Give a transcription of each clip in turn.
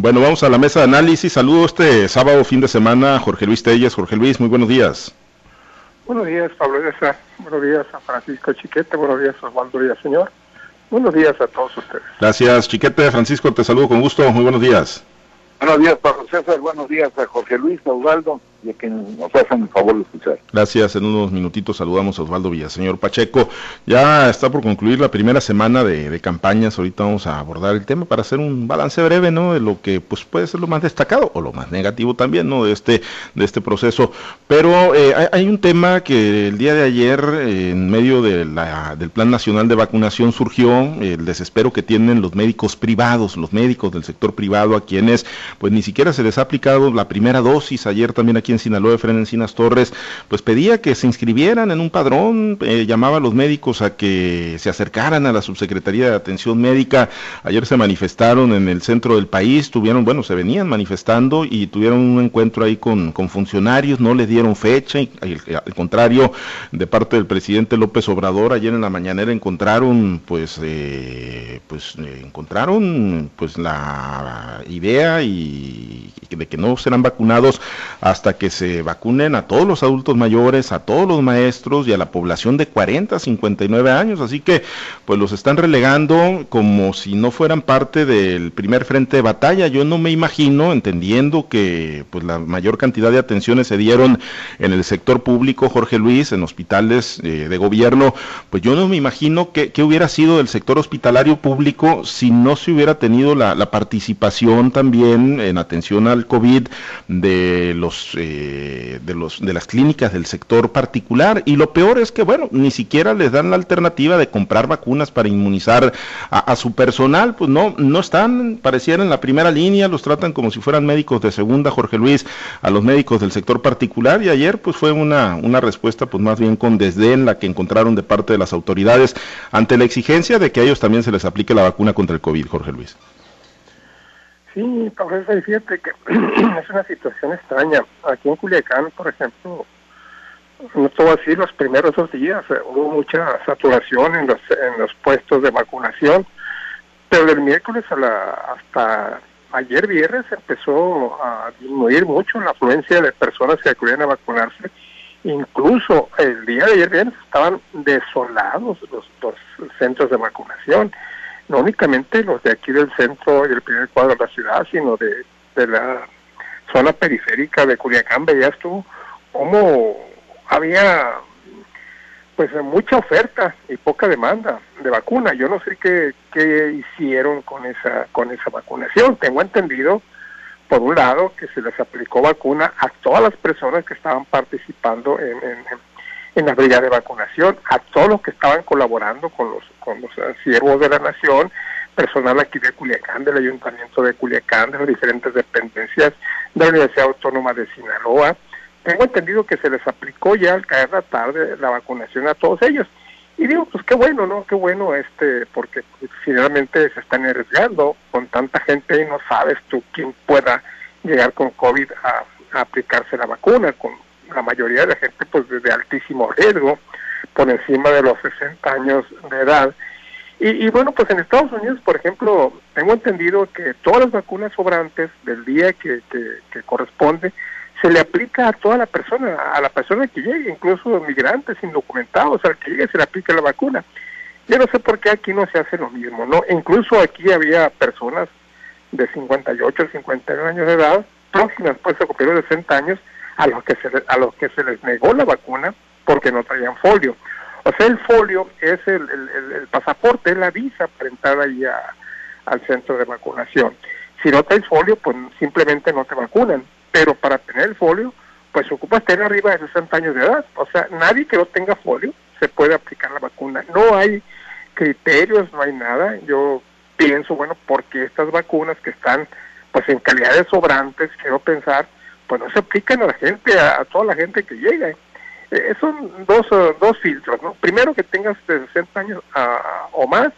Bueno, vamos a la mesa de análisis. Saludo este sábado, fin de semana, Jorge Luis Telles. Jorge Luis, muy buenos días. Buenos días, Pablo Buenos días a Francisco Chiquete. Buenos días, Osvaldo Señor. Buenos días a todos ustedes. Gracias, Chiquete. Francisco, te saludo con gusto. Muy buenos días. Buenos días, Pablo César. Buenos días a Jorge Luis, a Osvaldo y que nos hacen el favor de escuchar. Gracias. En unos minutitos saludamos a Osvaldo Villaseñor Pacheco. Ya está por concluir la primera semana de, campañas. Ahorita vamos a abordar el tema para hacer un balance breve, ¿no? De lo que pues puede ser lo más destacado o lo más negativo también, ¿no? De este de este proceso. Pero eh, hay, un tema que el día de ayer, en medio de la, del Plan Nacional de Vacunación, surgió el desespero que tienen los médicos privados, los médicos del sector privado, a quienes pues ni siquiera se les ha aplicado la primera dosis. Ayer también aquí en Sinaloa, Efren Encinas Torres, pues pedía que se inscribieran en un padrón, eh, llamaba a los médicos a que se acercaran a la Subsecretaría de Atención Médica. Ayer se manifestaron en el centro del país, tuvieron, bueno, se venían manifestando y tuvieron un encuentro ahí con, con funcionarios, no le dieron fecha, y, al contrario, de parte del presidente López Obrador, ayer en la mañanera encontraron, pues, eh, pues, eh, encontraron, pues, la idea y de que no serán vacunados hasta que se vacunen a todos los adultos mayores, a todos los maestros y a la población de 40 a 59 años. Así que pues los están relegando como si no fueran parte del primer frente de batalla. Yo no me imagino, entendiendo que pues la mayor cantidad de atenciones se dieron en el sector público, Jorge Luis, en hospitales eh, de gobierno, pues yo no me imagino que, hubiera sido del sector hospitalario público si no se hubiera tenido la, la participación también en atención al COVID de los, eh, de los de las clínicas del sector particular. Y lo peor es que bueno ni siquiera les dan la alternativa de comprar vacunas para inmunizar a, su personal. Pues no no están parecieran en la primera línea los tratan como si fueran médicos de segunda Jorge Luis a los médicos del sector particular. Y ayer pues fue una una respuesta pues más bien con desdén la que encontraron de parte de las autoridades ante la exigencia de que a ellos también se les aplique la vacuna contra el COVID Jorge Luis Sí, profesor, fíjate que es una situación extraña. Aquí en Culiacán, por ejemplo, no todo así los primeros dos días, eh, hubo mucha saturación en los, en los puestos de vacunación, pero del miércoles a la, hasta ayer viernes empezó a disminuir mucho la afluencia de personas que acudían a vacunarse. Incluso el día de ayer viernes estaban desolados los, los centros de vacunación no únicamente los de aquí del centro y el primer cuadro de la ciudad, sino de, la zona periférica de Culiacán, veías tú cómo había pues mucha oferta y poca demanda de vacuna. Yo no sé qué, qué hicieron con esa, con esa vacunación. Tengo entendido, por un lado, que se les aplicó vacuna a todas las personas que estaban participando en, en, en la brigada de vacunación, a todos los que estaban colaborando con los, con los eh, siervos de la nación, personal aquí de Culiacán, del Ayuntamiento de Culiacán, de las diferentes dependencias de la Universidad Autónoma de Sinaloa. Tengo entendido que se les aplicó ya al caer la tarde la vacunación a todos ellos. Y digo, pues qué bueno, ¿no? Qué bueno, este, porque finalmente se están arriesgando con tanta gente y no sabes tú quién pueda llegar con COVID a, a aplicarse la vacuna, con, la mayoría de la gente pues de altísimo riesgo, por encima de los 60 años de edad. Y, bueno, pues en Estados Unidos, por ejemplo, tengo entendido que todas las vacunas sobrantes del día que, que, corresponde se le aplica a toda la persona, a la persona que llegue, incluso migrantes indocumentados, al que llegue se le aplica la vacuna. Yo no sé por qué aquí no se hace lo mismo, ¿no? Incluso aquí había personas de 58, 59 años de edad, próximas pues a cumplir los 60 años, a los que se a los que se les negó la vacuna porque no traían folio. O sea, el folio es el, el, pasaporte, es la visa para entrar ahí al centro de vacunación. Si no traes folio, pues simplemente no te vacunan. Pero para tener el folio, pues ocupas tener arriba de 60 años de edad. O sea, nadie que no tenga folio se puede aplicar la vacuna. No hay criterios, no hay nada. Yo pienso, bueno, porque estas vacunas que están pues en calidad de sobrantes, quiero pensar, pues no se aplican a la gente, a, toda la gente que llega. Eh, son dos, eh, dos filtros, ¿no? Primero que tengas de 60 años o más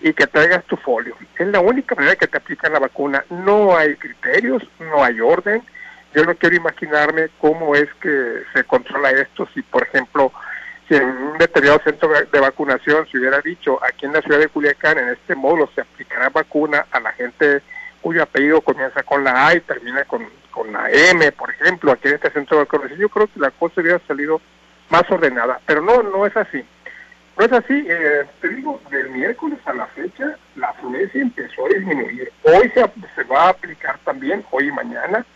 y que traigas tu folio. Es la única manera que te aplican la vacuna. No hay criterios, no hay orden. Yo no quiero imaginarme cómo es que se controla esto si, por ejemplo, si en un determinado centro de vacunación se hubiera dicho aquí en la ciudad de Culiacán, en este módulo se aplicará vacuna a la gente cuyo apellido comienza con la A y termina con, con la M, por ejemplo, aquí en este centro de vacunación, yo creo que la cosa hubiera salido más ordenada, pero no, no es así. No es así, eh, te digo, del miércoles a la fecha la afluencia empezó a disminuir. Hoy se, se va a aplicar también, hoy y mañana.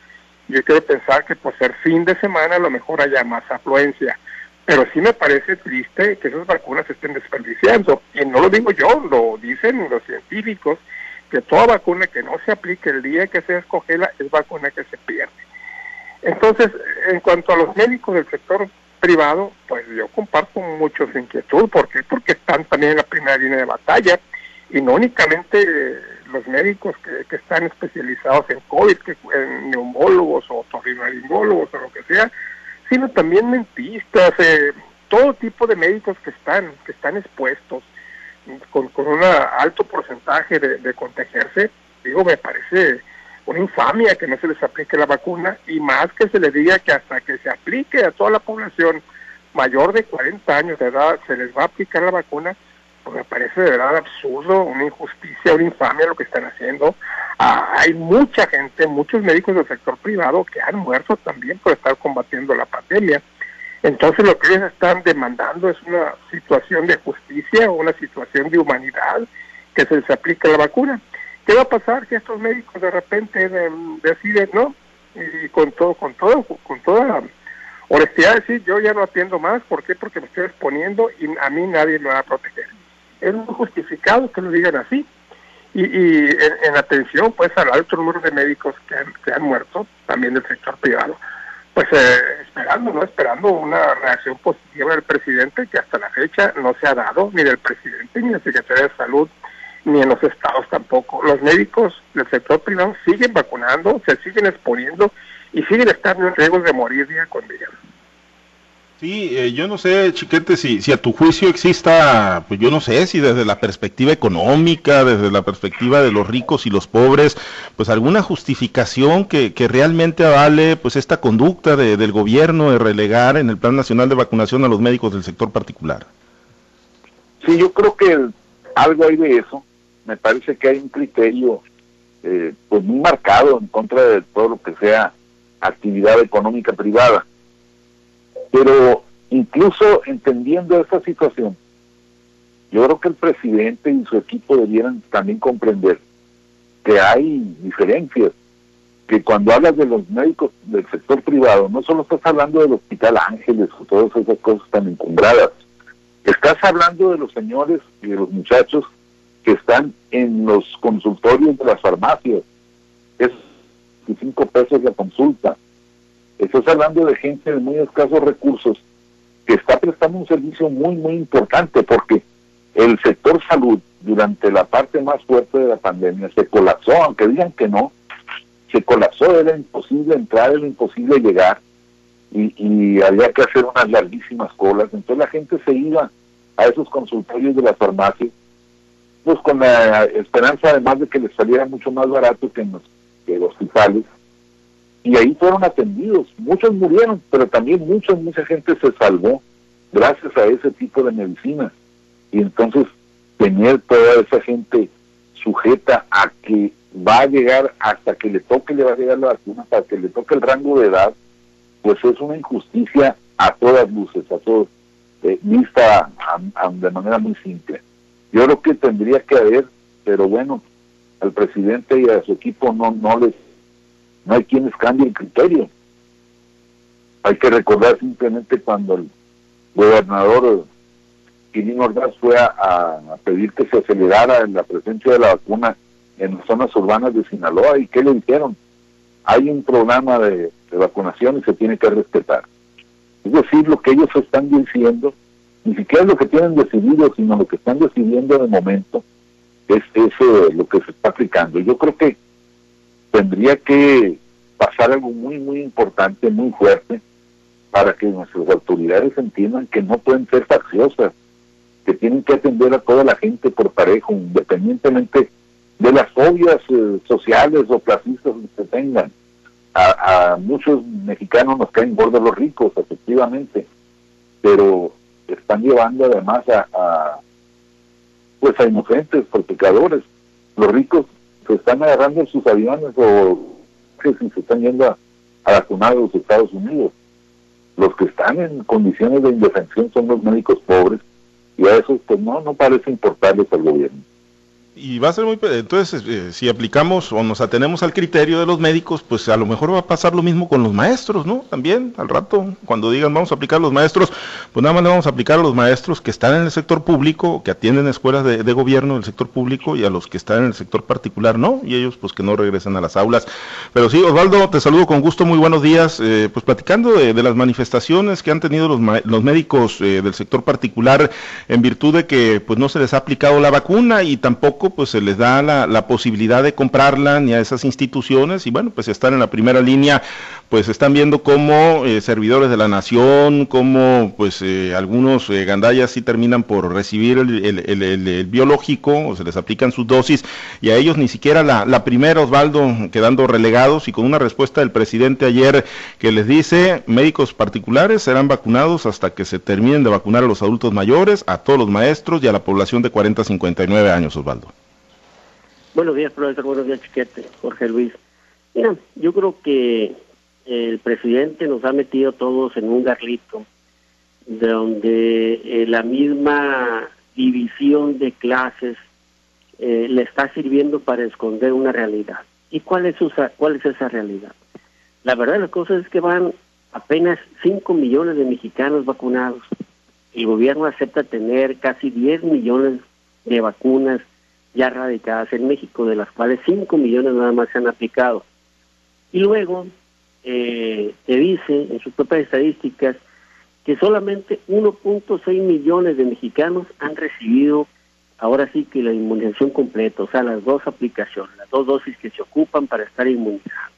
Yo quiero pensar que por ser fin de semana a lo mejor haya más afluencia. Pero sí me parece triste que esas vacunas se estén desperdiciando. Y no lo digo yo, lo dicen los científicos, que toda vacuna que no se aplique el día que se escogela es vacuna que se pierde. Entonces, en cuanto a los médicos del sector privado, pues yo comparto mucho su inquietud. ¿Por qué? Porque están también en la primera línea de batalla y no únicamente los médicos que, están especializados en COVID, que, en neumólogos o torrinolaringólogos o lo que sea, sino también mentistas, eh, todo tipo de médicos que están, que están expuestos con, con un alto porcentaje de, de contagiarse. Digo, me parece una infamia que no se les aplique la vacuna y más que se les diga que hasta que se aplique a toda la población mayor de 40 años de edad se les va a aplicar la vacuna, pues me parece de verdad absurdo, una injusticia, una infamia lo que están haciendo. Ah, hay mucha gente, muchos médicos del sector privado que han muerto también por estar combatiendo la pandemia. Entonces lo que ellos están demandando es una situación de justicia, una situación de humanidad, que se les aplique la vacuna. ¿Qué va a pasar si estos médicos de repente deciden, no? Y con todo, con todo, con toda honestidad decir, yo ya no atiendo más, ¿por qué? Porque me estoy exponiendo y a mí nadie me va a proteger. Es muy justificado que lo digan así. Y, en, atención, pues, al alto número de médicos que han muerto, también del sector privado, pues eh, esperando, ¿no? Esperando una reacción positiva del presidente que hasta la fecha no se ha dado, ni del presidente, ni del secretario de Salud, ni en los estados tampoco. Los médicos del sector privado siguen vacunando, se siguen exponiendo y siguen estando en riesgo de morir día con día. Sí, eh, yo no sé, Chiquete, si, si a tu juicio exista, pues yo no sé, si desde la perspectiva económica, desde la perspectiva de los ricos y los pobres, pues alguna justificación que, que realmente avale pues esta conducta de, del gobierno de relegar en el Plan Nacional de Vacunación a los médicos del sector particular. Sí, yo creo que algo hay de eso me parece que hay un criterio eh, pues muy marcado en contra de todo lo que sea actividad económica privada. Pero incluso entendiendo esta situación, yo creo que el presidente y su equipo debieran también comprender que hay diferencias, que cuando hablas de los médicos del sector privado, no solo estás hablando del Hospital Ángeles o todas esas cosas tan encumbradas, estás hablando de los señores y de los muchachos que están en los consultorios de las farmacias. Es 25 pesos la consulta. Estás hablando de gente de muy escasos recursos que está prestando un servicio muy, muy importante porque el sector salud durante la parte más fuerte de la pandemia se colapsó, aunque digan que no, se colapsó, era imposible entrar, era imposible llegar y, había que hacer unas larguísimas colas. Entonces la gente se iba a esos consultorios de las farmacias pues con la esperanza además de que les saliera mucho más barato que en los, que hospitales. Y ahí fueron atendidos. Muchos murieron, pero también mucha, mucha gente se salvó gracias a ese tipo de medicina. Y entonces tener toda esa gente sujeta a que va a llegar hasta que le toque, le va a llegar la vacuna, para que le toque el rango de edad, pues es una injusticia a todas luces, a todos, eh, vista de manera muy simple. Yo creo que tendría que haber, pero bueno, al presidente y a su equipo no, no les, no hay quienes cambien criterio. Hay que recordar simplemente cuando el gobernador Quirino Ordaz fue a, pedir que se acelerara la presencia de la vacuna en las zonas urbanas de Sinaloa y ¿qué le dijeron? Hay un programa de, vacunación y se tiene que respetar. Es decir, lo que ellos están diciendo ni siquiera lo que tienen decidido, sino lo que están decidiendo de momento, es eso lo que se está aplicando. Yo creo que tendría que pasar algo muy, muy importante, muy fuerte, para que nuestras autoridades entiendan que no pueden ser facciosas, que tienen que atender a toda la gente por parejo, independientemente de las fobias eh, sociales o clasistas que tengan. A, a, muchos mexicanos nos caen gordos los ricos, efectivamente, pero están llevando además a, pues a inocentes, por pecadores. Los ricos se están agarrando sus aviones o que se están yendo a, a vacunar a los Estados Unidos. Los que están en condiciones de indefensión son los médicos pobres y a eso pues no, no parece importarles al gobierno y va a ser muy entonces eh, si aplicamos o nos atenemos al criterio de los médicos pues a lo mejor va a pasar lo mismo con los maestros no también al rato cuando digan vamos a aplicar a los maestros pues nada más le vamos a aplicar a los maestros que están en el sector público que atienden escuelas de, gobierno del sector público y a los que están en el sector particular no y ellos pues que no regresen a las aulas. Pero sí Osvaldo te saludo con gusto muy buenos días. Eh, pues platicando de, las manifestaciones que han tenido los, los médicos eh, del sector particular en virtud de que pues no se les ha aplicado la vacuna y tampoco pues se les da la, posibilidad de comprarla ni a esas instituciones y bueno, pues están en la primera línea, pues están viendo cómo eh, servidores de la nación, cómo pues eh, algunos eh, gandallas sí terminan por recibir el, biológico o se les aplican sus dosis y a ellos ni siquiera la, la primera, Osvaldo, quedando relegados y con una respuesta del presidente ayer que les dice médicos particulares serán vacunados hasta que se terminen de vacunar a los adultos mayores, a todos los maestros y a la población de 40 a 59 años, Osvaldo. Buenos días, profesor. Buenos días, Chiquete. Jorge Luis. Mira, yo creo que el presidente nos ha metido todos en un garlito donde eh, la misma división de clases eh, le está sirviendo para esconder una realidad. ¿Y cuál es, cuál es esa realidad? La verdad de las cosas es que van apenas 5 millones de mexicanos vacunados. El gobierno acepta tener casi 10 millones de vacunas ya radicadas en México, de las cuales 5 millones nada más se han aplicado. Y luego eh, te dice en sus propias estadísticas que solamente 1.6 millones de mexicanos han recibido ahora sí que la inmunización completa, o sea, las dos aplicaciones, las dos dosis que se ocupan para estar inmunizados.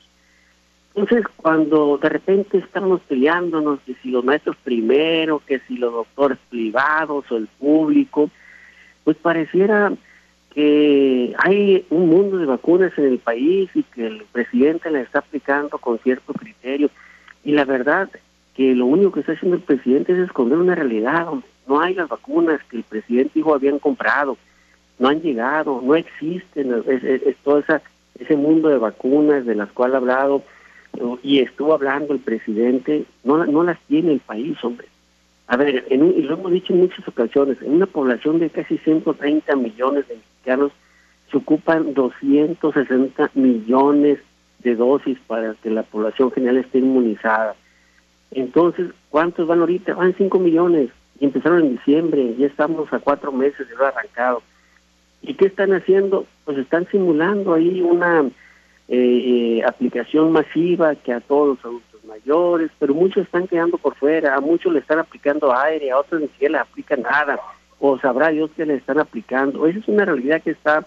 Entonces, cuando de repente estamos peleándonos que si los maestros primero, que si los doctores privados o el público, pues pareciera que hay un mundo de vacunas en el país y que el presidente la está aplicando con cierto criterio. Y la verdad que lo único que está haciendo el presidente es esconder una realidad. No hay las vacunas que el presidente dijo habían comprado, no han llegado, no existen. Es, todo ese mundo de vacunas de las cuales ha hablado y estuvo hablando el presidente, no, no las tiene el país, hombre. A ver, en y lo hemos dicho en muchas ocasiones, en una población de casi 130 millones de mexicanos se ocupan 260 millones de dosis para que la población general esté inmunizada. Entonces, ¿cuántos van ahorita? Van 5 millones y empezaron en diciembre, ya estamos a cuatro meses de lo arrancado. ¿Y qué están haciendo? Pues están simulando ahí una eh, eh, aplicación masiva que a todos los mayores, pero muchos están quedando por fuera, a muchos le están aplicando aire, a otros ni siquiera le aplican nada, o sabrá Dios que le están aplicando. Esa es una realidad que está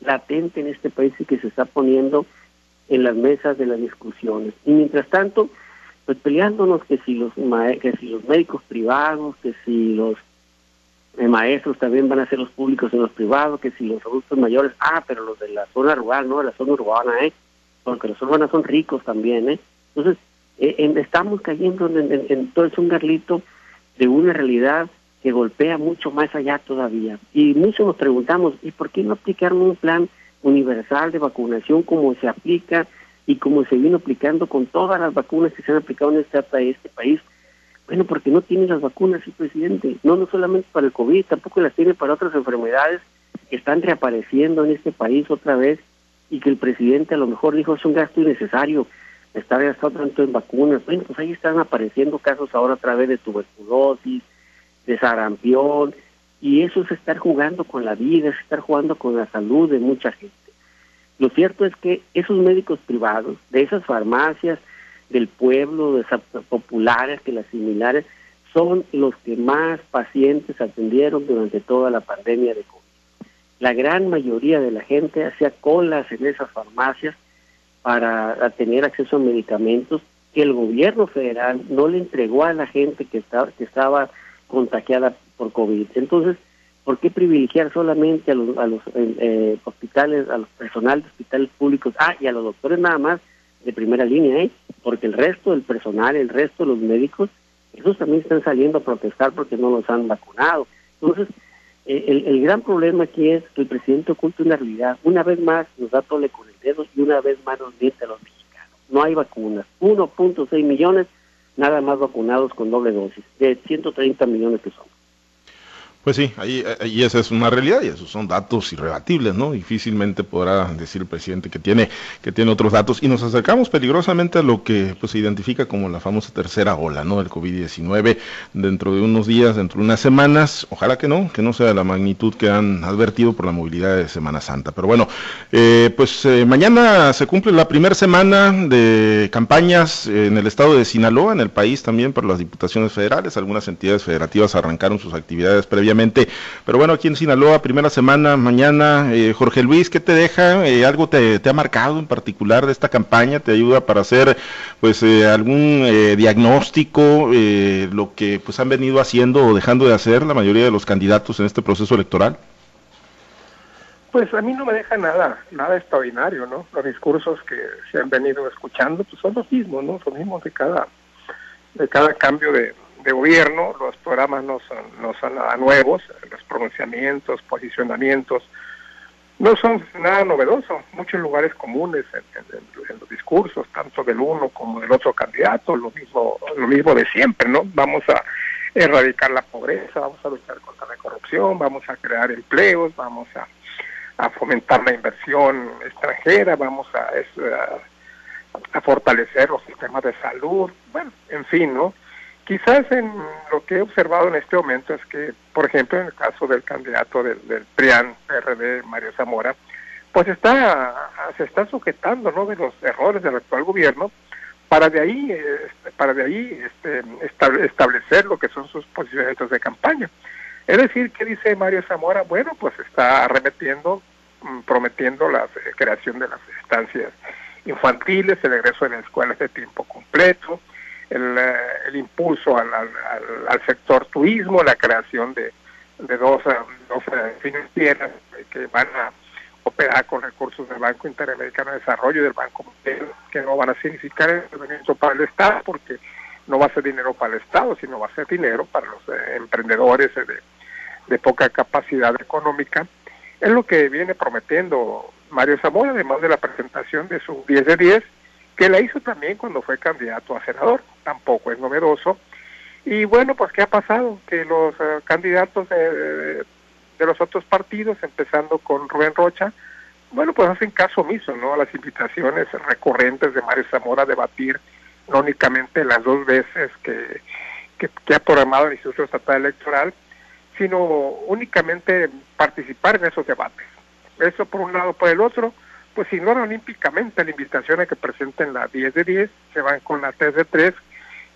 latente en este país y que se está poniendo en las mesas de las discusiones. Y mientras tanto, pues peleándonos que si los que si los médicos privados, que si los eh, maestros también van a ser los públicos en los privados, que si los adultos mayores, ah, pero los de la zona rural, no, de la zona urbana, ¿eh? Porque los urbanos son ricos también, ¿eh? Entonces, eh, estamos cayendo en, todo es un garlito de una realidad que golpea mucho más allá todavía. Y muchos nos preguntamos, ¿y por qué no aplicar un plan universal de vacunación como se aplica y como se vino aplicando con todas las vacunas que se han aplicado en este, este país? Bueno, porque no tiene las vacunas, sí, presidente. No, no solamente para el COVID, tampoco las tiene para otras enfermedades que están reapareciendo en este país otra vez y que el presidente a lo mejor dijo es un gasto innecesario está gastando tanto en vacunas. Bueno, pues ahí están apareciendo casos ahora a través de tuberculosis, de sarampión, y eso es estar jugando con la vida, es estar jugando con la salud de mucha gente. Lo cierto es que esos médicos privados, de esas farmacias del pueblo, de esas populares que las similares, son los que más pacientes atendieron durante toda la pandemia de COVID. La gran mayoría de la gente hacía colas en esas farmacias para tener acceso a medicamentos que el gobierno federal no le entregó a la gente que estaba, que estaba contagiada por COVID. Entonces, ¿por qué privilegiar solamente a los, a los eh, eh, hospitales, a los personal de hospitales públicos, ah, y a los doctores nada más de primera línea, ¿eh? Porque el resto del personal, el resto de los médicos, esos también están saliendo a protestar porque no los han vacunado. Entonces, el, el, gran problema aquí es que el presidente oculta una realidad. Una vez más nos da tole con el dedo y una vez más miente a los mexicanos. No hay vacunas. 1.6 millones nada más vacunados con doble dosis, de 130 millones que son. Pues sí, ahí, ahí, esa es una realidad y esos son datos irrebatibles, ¿no? Difícilmente podrá decir el presidente que tiene, que tiene otros datos y nos acercamos peligrosamente a lo que pues, se identifica como la famosa tercera ola, ¿no? Del COVID-19 dentro de unos días, dentro de unas semanas, ojalá que no, que no sea la magnitud que han advertido por la movilidad de Semana Santa. Pero bueno, eh, pues eh, mañana se cumple la primera semana de campañas en el estado de Sinaloa, en el país también por las diputaciones federales, algunas entidades federativas arrancaron sus actividades pero bueno, aquí en Sinaloa, primera semana, mañana, eh, Jorge Luis, ¿qué te deja? Eh, ¿Algo te, ha marcado en particular de esta campaña? ¿Te ayuda para hacer pues eh, algún diagnóstico, lo que pues han venido haciendo o dejando de hacer la mayoría de los candidatos en este proceso electoral? Pues a mí no me deja nada, nada extraordinario, ¿no? Los discursos que se han venido escuchando pues son los mismos, ¿no? Son los mismos de cada, de cada cambio de, de gobierno, los programas no son, no son nada nuevos, los pronunciamientos, posicionamientos, no son nada novedoso, muchos lugares comunes en, los discursos, tanto del uno como del otro candidato, lo mismo, lo mismo de siempre, ¿no? Vamos a erradicar la pobreza, vamos a luchar contra la corrupción, vamos a crear empleos, vamos a, fomentar la inversión extranjera, vamos a, a fortalecer los sistemas de salud, bueno, en fin, ¿no? Quizás en lo que he observado en este momento es que, por ejemplo, en el caso del candidato del, PRIAN, PRD, Mario Zamora, pues está, se está sujetando ¿no? de los errores del actual gobierno para de ahí, este, para de ahí este, establecer lo que son sus posicionamientos de campaña. Es decir, ¿qué dice Mario Zamora? Bueno, pues está arremetiendo, mm, prometiendo la creación de las estancias infantiles, el regreso de las escuelas de tiempo completo, el, eh, el impulso al, al, sector turismo, la creación de, de dos, eh, dos eh, financieras que van a operar con recursos del Banco Interamericano de Desarrollo y del Banco Mundial, que no van a significar el para el Estado, porque no va a ser dinero para el Estado, sino va a ser dinero para los emprendedores de, de poca capacidad económica. Es lo que viene prometiendo Mario Zamora, además de la presentación de su 10 de 10, que la hizo también cuando fue candidato a senador, tampoco es novedoso. Y bueno, pues ¿qué ha pasado? Que los eh, candidatos de, los otros partidos, empezando con Rubén Rocha, bueno, pues hacen caso omiso, ¿no? A las invitaciones recurrentes de Mario Zamora a debatir, no únicamente las dos veces que, que, ha programado el Instituto Estatal Electoral, sino únicamente participar en esos debates. Eso por un lado, por el otro, pues ignoran olímpicamente la invitación a que presenten la 10 de 10, se van con la 3 de 3,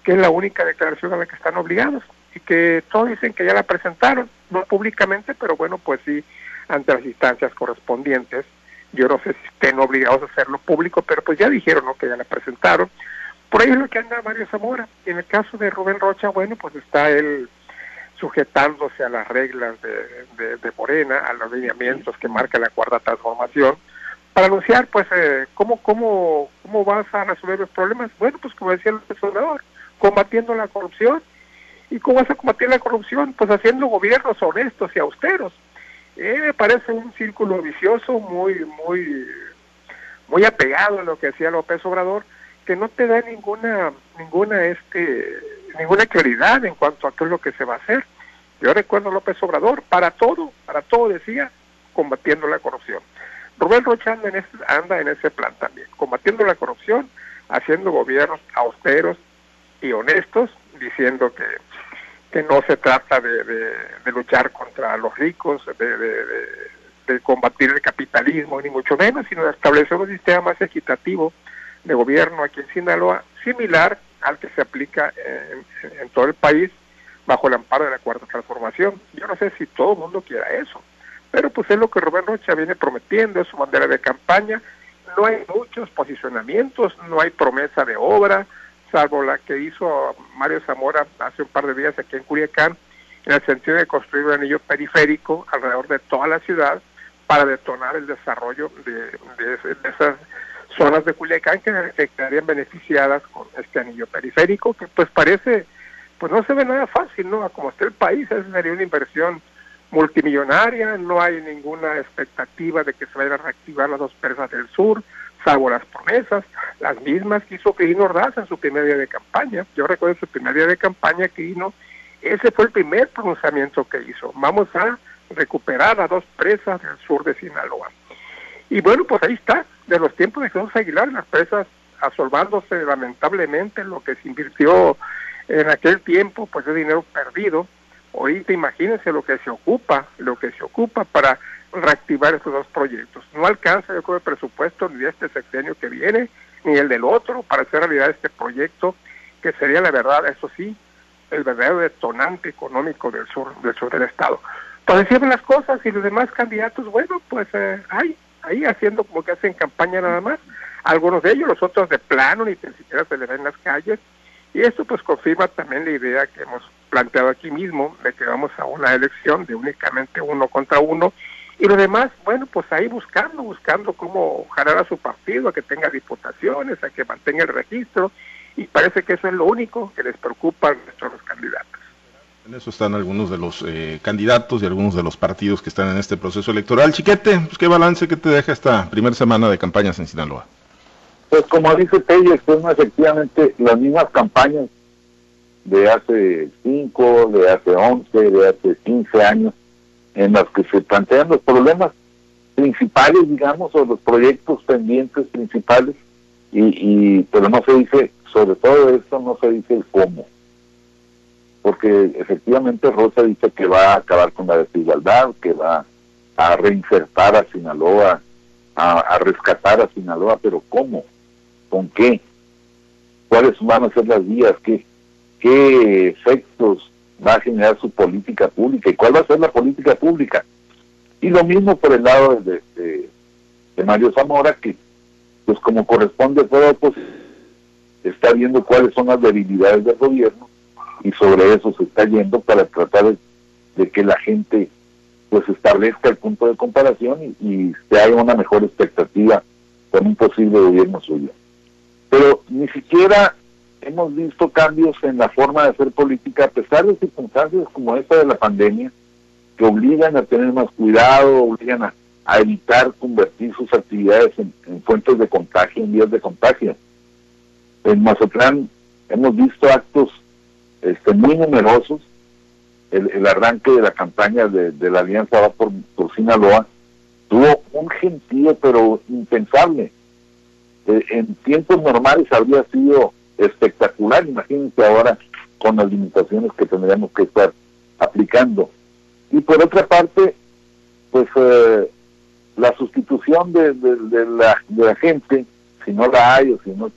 que es la única declaración a la que están obligados y que todos dicen que ya la presentaron, no públicamente, pero bueno, pues sí, ante las instancias correspondientes. Yo no sé si estén obligados a hacerlo público, pero pues ya dijeron ¿no? que ya la presentaron. Por ahí es lo que anda Mario Zamora. En el caso de Rubén Rocha, bueno, pues está él sujetándose a las reglas de, Morena, a los lineamientos que marca la cuarta transformación, para anunciar, pues, eh, ¿cómo, cómo, cómo vas a resolver los problemas. Bueno, pues como decía el profesor, combatiendo la corrupción. ¿Y cómo vas a combatir la corrupción? Pues haciendo gobiernos honestos y austeros. Eh, me parece un círculo vicioso muy, muy, muy apegado a lo que decía López Obrador, que no te da ninguna, ninguna, este, ninguna claridad en cuanto a qué es lo que se va a hacer. Yo recuerdo a López Obrador, para todo, para todo decía, combatiendo la corrupción. Rubén Rocha anda en, ese, anda en ese plan también, combatiendo la corrupción, haciendo gobiernos austeros y honestos, diciendo que, que no se trata de, de, luchar contra los ricos, de, de, combatir el capitalismo, ni mucho menos, sino de establecer un sistema más equitativo de gobierno aquí en Sinaloa, similar al que se aplica en, en todo el país bajo el amparo de la cuarta transformación. Yo no sé si todo el mundo quiera eso. Pero pues es lo que Rubén Rocha viene prometiendo, es su bandera de campaña. No hay muchos posicionamientos, no hay promesa de obra, salvo la que hizo Mario Zamora hace un par de días aquí en Culiacán, en el sentido de construir un anillo periférico alrededor de toda la ciudad para detonar el desarrollo de, esas zonas de Culiacán que quedarían beneficiadas con este anillo periférico, que pues parece, pues no se ve nada fácil, ¿no? Como está el país, esa sería una inversión multimillonaria, no hay ninguna expectativa de que se vayan a reactivar las dos presas del sur, salvo las promesas, las mismas que hizo Quirino Ordaz en su primer día de campaña. Yo recuerdo su primer día de campaña, Quirino, ese fue el primer pronunciamiento que hizo. Vamos a recuperar a dos presas del sur de Sinaloa. Y bueno, pues ahí está, de los tiempos de Jesús Aguilar, las presas asolvándose lamentablemente lo que se invirtió en aquel tiempo, pues es dinero perdido. Ahorita imagínense lo que se ocupa, lo que se ocupa para reactivar estos dos proyectos. No alcanza, yo creo, el presupuesto ni de este sexenio que viene, ni el del otro, para hacer realidad este proyecto, que sería la verdad, eso sí, el verdadero detonante económico del sur, del sur del estado. Pues decían las cosas y los demás candidatos, bueno, pues eh, ahí, ahí haciendo como que hacen campaña nada más. Algunos de ellos, los otros de plano, ni siquiera se le ven en las calles. Y esto pues confirma también la idea que hemos planteado aquí mismo, de que vamos a una elección de únicamente uno contra uno y lo demás, bueno, pues ahí buscando, buscando cómo jalar a su partido, a que tenga diputaciones, a que mantenga el registro, y parece que eso es lo único que les preocupa a nuestros candidatos. En eso están algunos de los eh, candidatos y algunos de los partidos que están en este proceso electoral. Chiquete, pues, ¿qué balance que te deja esta primera semana de campañas en Sinaloa? Pues como dice Pérez, son efectivamente las mismas campañas de hace 5, de hace 11, de hace 15 años en las que se plantean los problemas principales, digamos, o los proyectos pendientes principales, y, y pero no se dice, sobre todo esto, no se dice el cómo. Porque efectivamente Rosa dice que va a acabar con la desigualdad, que va a reinsertar a Sinaloa, a, a rescatar a Sinaloa, pero ¿cómo? ¿Con qué? ¿Cuáles van a ser las vías? ¿Qué, qué efectos va a generar su política pública y cuál va a ser la política pública. Y lo mismo por el lado de, Mario Zamora, que pues como corresponde a toda está viendo cuáles son las debilidades del gobierno y sobre eso se está yendo para tratar de, que la gente pues establezca el punto de comparación y, y se haga una mejor expectativa con un posible gobierno suyo. Pero ni siquiera hemos visto cambios en la forma de hacer política a pesar de circunstancias como esta de la pandemia que obligan a tener más cuidado, obligan a, evitar convertir sus actividades en, fuentes de contagio, en vías de contagio. En Mazatlán hemos visto actos este, muy numerosos. El, arranque de la campaña de, la Alianza Va por, por Sinaloa tuvo un gentío pero impensable. Eh, en tiempos normales habría sido espectacular, imagínense ahora con las limitaciones que tendríamos que estar aplicando. Y por otra parte, pues eh, la sustitución de, de, la, de la gente, si no la hay o si no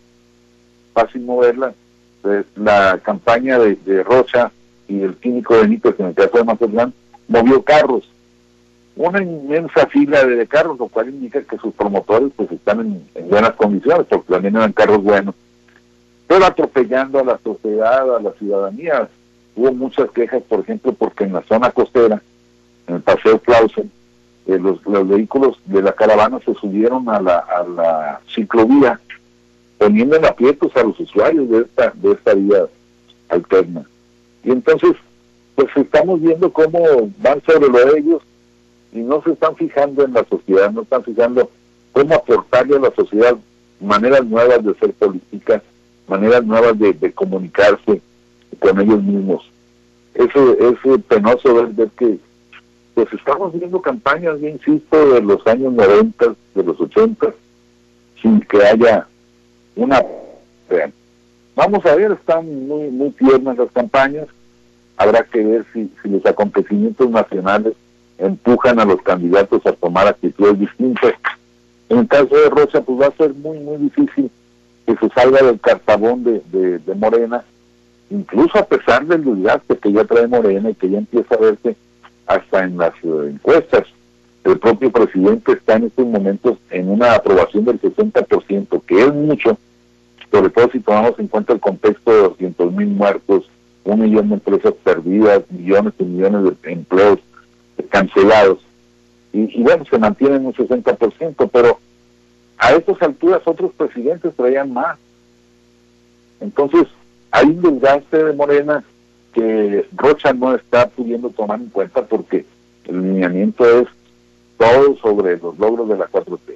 fácil moverla, pues, la campaña de, de, Rocha y el químico que en el caso de Mazatlán, movió carros. Una inmensa fila de carros, lo cual indica que sus promotores pues están en buenas condiciones, porque también eran carros buenos pero atropellando a la sociedad, a la ciudadanía. Hubo muchas quejas, por ejemplo, porque en la zona costera, en el Paseo Clausen, eh, los, vehículos de la caravana se subieron a la, a la ciclovía, poniendo en aprietos a los usuarios de esta, de esta vía alterna. Y entonces, pues estamos viendo cómo van sobre lo de ellos y no se están fijando en la sociedad, no están fijando cómo aportarle a la sociedad maneras nuevas de hacer política, maneras nuevas de, comunicarse con ellos mismos. Eso es penoso ver, que pues estamos viendo campañas, ya insisto, de los años 90, de los 80, sin que haya una... Vamos a ver, están muy, muy tiernas las campañas, habrá que ver si, si los acontecimientos nacionales empujan a los candidatos a tomar actitudes distintas. En el caso de Rocha, pues va a ser muy, muy difícil que se salga del cartabón de, de, Morena, incluso a pesar del desgaste que ya trae Morena y que ya empieza a verse hasta en las eh, encuestas. El propio presidente está en estos momentos en una aprobación del 60%, que es mucho, sobre todo si tomamos en cuenta el contexto de 200 mil muertos, un millón de empresas perdidas, millones y millones de empleos cancelados. Y, y bueno, se mantiene en un 60%, pero a estas alturas otros presidentes traían más. Entonces, hay un desgaste de Morena que Rocha no está pudiendo tomar en cuenta porque El lineamiento es todo sobre los logros de la 4T.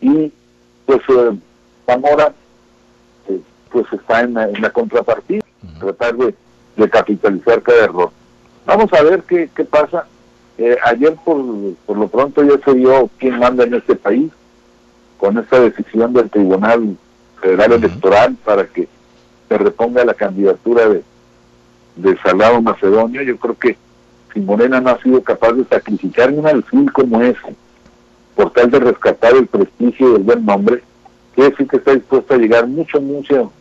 Y pues eh, Zamora eh, pues está en la, contrapartida, tratar de, capitalizar cada error. Vamos a ver qué, qué pasa. Eh, ayer por, por lo pronto ya se vio quién manda en este país con esta decisión del Tribunal Federal Electoral para que se reponga la candidatura de, de Salado Macedonio. Yo creo que si Morena no ha sido capaz de sacrificar un alfil como ese, por tal de rescatar el prestigio del buen nombre, quiere decir que está dispuesto a llegar mucho, mucho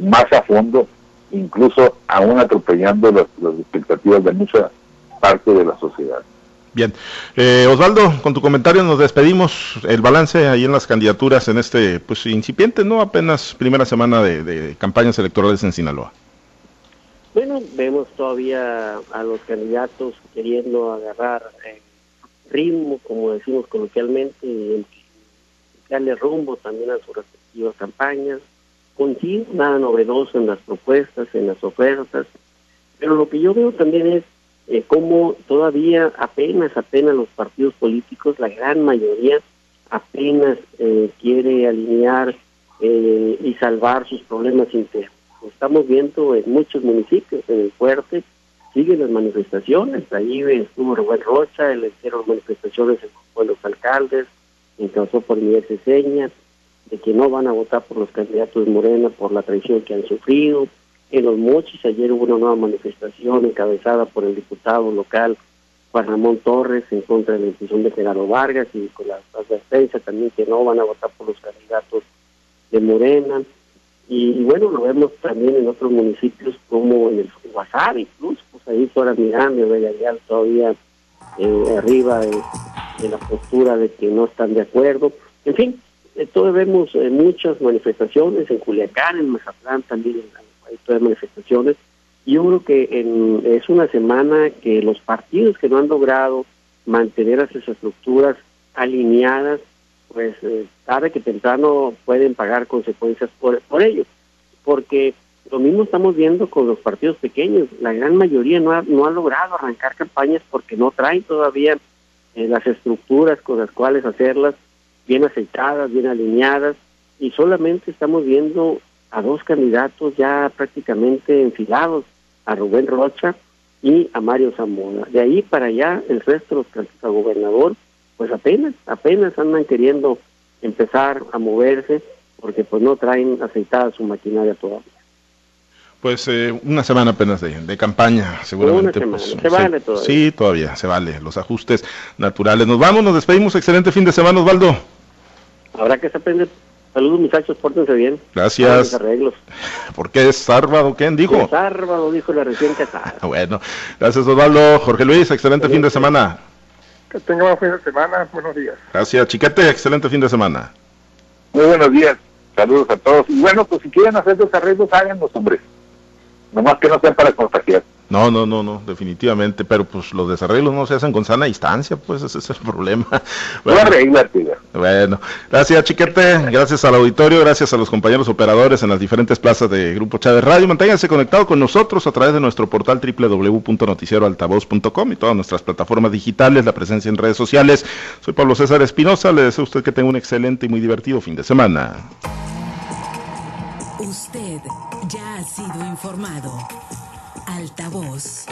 más a fondo, incluso aún atropellando las, las expectativas de mucha parte de la sociedad. Bien. Eh, Osvaldo, con tu comentario nos despedimos. El balance ahí en las candidaturas en este, pues incipiente, ¿no? Apenas primera semana de, campañas electorales en Sinaloa. Bueno, vemos todavía a los candidatos queriendo agarrar eh, ritmo, como decimos coloquialmente, y darle rumbo también a sus respectivas campañas. Con nada novedoso en las propuestas, en las ofertas. Pero lo que yo veo también es eh, como todavía apenas, apenas los partidos políticos, la gran mayoría, apenas eh, quiere alinear eh, y salvar sus problemas internos. Estamos viendo en muchos municipios, en el Fuerte, siguen las manifestaciones, ahí estuvo Rubén Rocha, el hicieron manifestaciones con los alcaldes, causó por Miguel Ceseña, de que no van a votar por los candidatos de Morena por la traición que han sufrido, en Los Mochis ayer hubo una nueva manifestación encabezada por el diputado local Juan Ramón Torres en contra de la institución de Gerardo Vargas y con la advertencia también que no van a votar por los candidatos de Morena. Y, bueno, lo vemos también en otros municipios como en el Guasave, incluso, pues ahí fuera Miranda, Bellayal todavía eh, arriba de, la postura de que no están de acuerdo. En fin, eh, todavía vemos eh, muchas manifestaciones en Culiacán, en Mazatlán también, en de manifestaciones. Yo creo que es una semana que los partidos que no han logrado mantener a sus estructuras alineadas, pues eh, tarde que temprano pueden pagar consecuencias por, por ello. Porque lo mismo estamos viendo con los partidos pequeños. La gran mayoría no ha, no ha logrado arrancar campañas porque no traen todavía eh, las estructuras con las cuales hacerlas bien aceitadas, bien alineadas. Y solamente estamos viendo a dos candidatos ya prácticamente enfilados, a Rubén Rocha y a Mario Zamora. De ahí para allá, el resto de los candidatos a gobernador, pues apenas, apenas andan queriendo empezar a moverse porque pues no traen aceitada su maquinaria todavía. Pues eh, una semana apenas de, campaña, seguramente. Pues, se vale todavía. Sí, todavía, se vale, los ajustes naturales. Nos vamos, nos despedimos, excelente fin de semana, Osvaldo. Habrá que se aprende Saludos muchachos, pórtense bien. Gracias. Arreglos. ¿Por qué es sábado? ¿Quién dijo? Es sábado, dijo la recién casada. bueno, gracias Osvaldo. Jorge Luis, excelente fin de semana. Que tenga buen fin de semana, buenos días. Gracias, Chiquete, excelente fin de semana. Muy buenos días, saludos a todos. Y bueno, pues si quieren hacer los arreglos, háganlos, hombres. Nomás que no sean para contagiar. No, no, no, no, definitivamente, pero pues los desarreglos no se hacen con sana distancia, pues ese es el problema. Bueno, bueno, gracias Chiquete, gracias al auditorio, gracias a los compañeros operadores en las diferentes plazas de Grupo Chávez Radio. Manténganse conectados con nosotros a través de nuestro portal www.noticieroaltavoz.com y todas nuestras plataformas digitales, la presencia en redes sociales. Soy Pablo César Espinosa, le deseo a usted que tenga un excelente y muy divertido fin de semana. Usted ya ha sido informado. Altavoz.